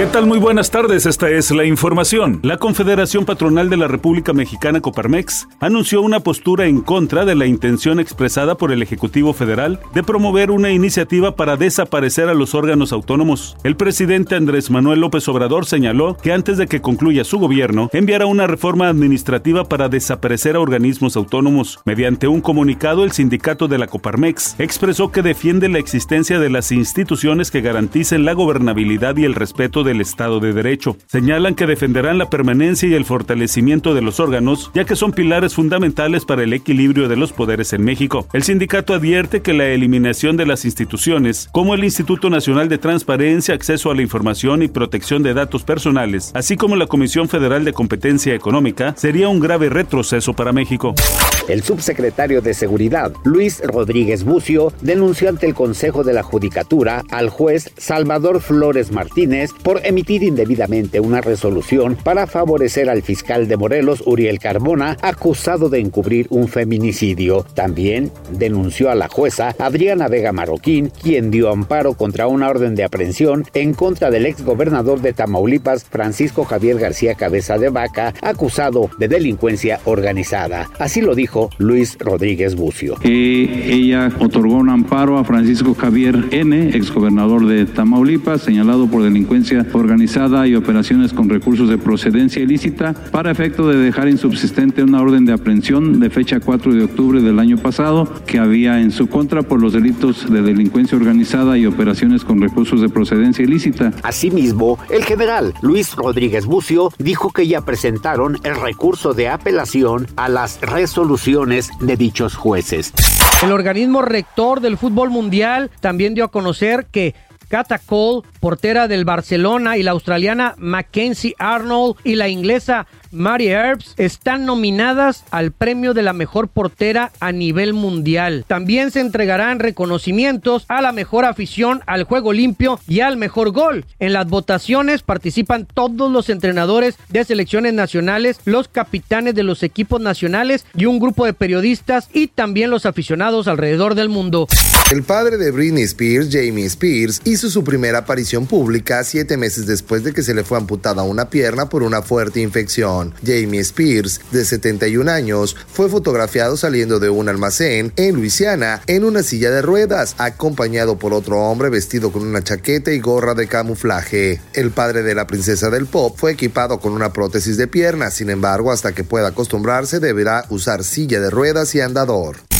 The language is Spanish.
¿Qué tal? Muy buenas tardes, esta es la información. La Confederación Patronal de la República Mexicana Coparmex anunció una postura en contra de la intención expresada por el Ejecutivo Federal de promover una iniciativa para desaparecer a los órganos autónomos. El presidente Andrés Manuel López Obrador señaló que antes de que concluya su gobierno, enviará una reforma administrativa para desaparecer a organismos autónomos. Mediante un comunicado, el sindicato de la Coparmex expresó que defiende la existencia de las instituciones que garanticen la gobernabilidad y el respeto de del Estado de Derecho. Señalan que defenderán la permanencia y el fortalecimiento de los órganos, ya que son pilares fundamentales para el equilibrio de los poderes en México. El sindicato advierte que la eliminación de las instituciones, como el Instituto Nacional de Transparencia, Acceso a la Información y Protección de Datos Personales, así como la Comisión Federal de Competencia Económica, sería un grave retroceso para México. El subsecretario de Seguridad, Luis Rodríguez Bucio, denunció ante el Consejo de la Judicatura al juez Salvador Flores Martínez por emitir indebidamente una resolución para favorecer al fiscal de Morelos, Uriel Carbona, acusado de encubrir un feminicidio. También denunció a la jueza Adriana Vega Marroquín, quien dio amparo contra una orden de aprehensión en contra del ex gobernador de Tamaulipas, Francisco Javier García Cabeza de Vaca, acusado de delincuencia organizada. Así lo dijo Luis Rodríguez Bucio. ella otorgó un amparo a Francisco Javier N., ex gobernador de Tamaulipas, señalado por delincuencia organizada y operaciones con recursos de procedencia ilícita para efecto de dejar insubsistente una orden de aprehensión de fecha 4 de octubre del año pasado que había en su contra por los delitos de delincuencia organizada y operaciones con recursos de procedencia ilícita. Asimismo, el general Luis Rodríguez Bucio dijo que ya presentaron el recurso de apelación a las resoluciones de dichos jueces. El organismo rector del fútbol mundial también dio a conocer que Cata Cole, portera del Barcelona, y la australiana Mackenzie Arnold y la inglesa Mary Herbs están nominadas al premio de la mejor portera a nivel mundial. También se entregarán reconocimientos a la mejor afición al juego limpio y al mejor gol. En las votaciones participan todos los entrenadores de selecciones nacionales, los capitanes de los equipos nacionales y un grupo de periodistas y también los aficionados alrededor del mundo. El padre de Britney Spears, Jamie Spears, hizo su primera aparición pública siete meses después de que se le fue amputada una pierna por una fuerte infección. Jamie Spears, de 71 años, fue fotografiado saliendo de un almacén en Luisiana en una silla de ruedas, acompañado por otro hombre vestido con una chaqueta y gorra de camuflaje. El padre de la princesa del pop fue equipado con una prótesis de pierna, sin embargo, hasta que pueda acostumbrarse deberá usar silla de ruedas y andador.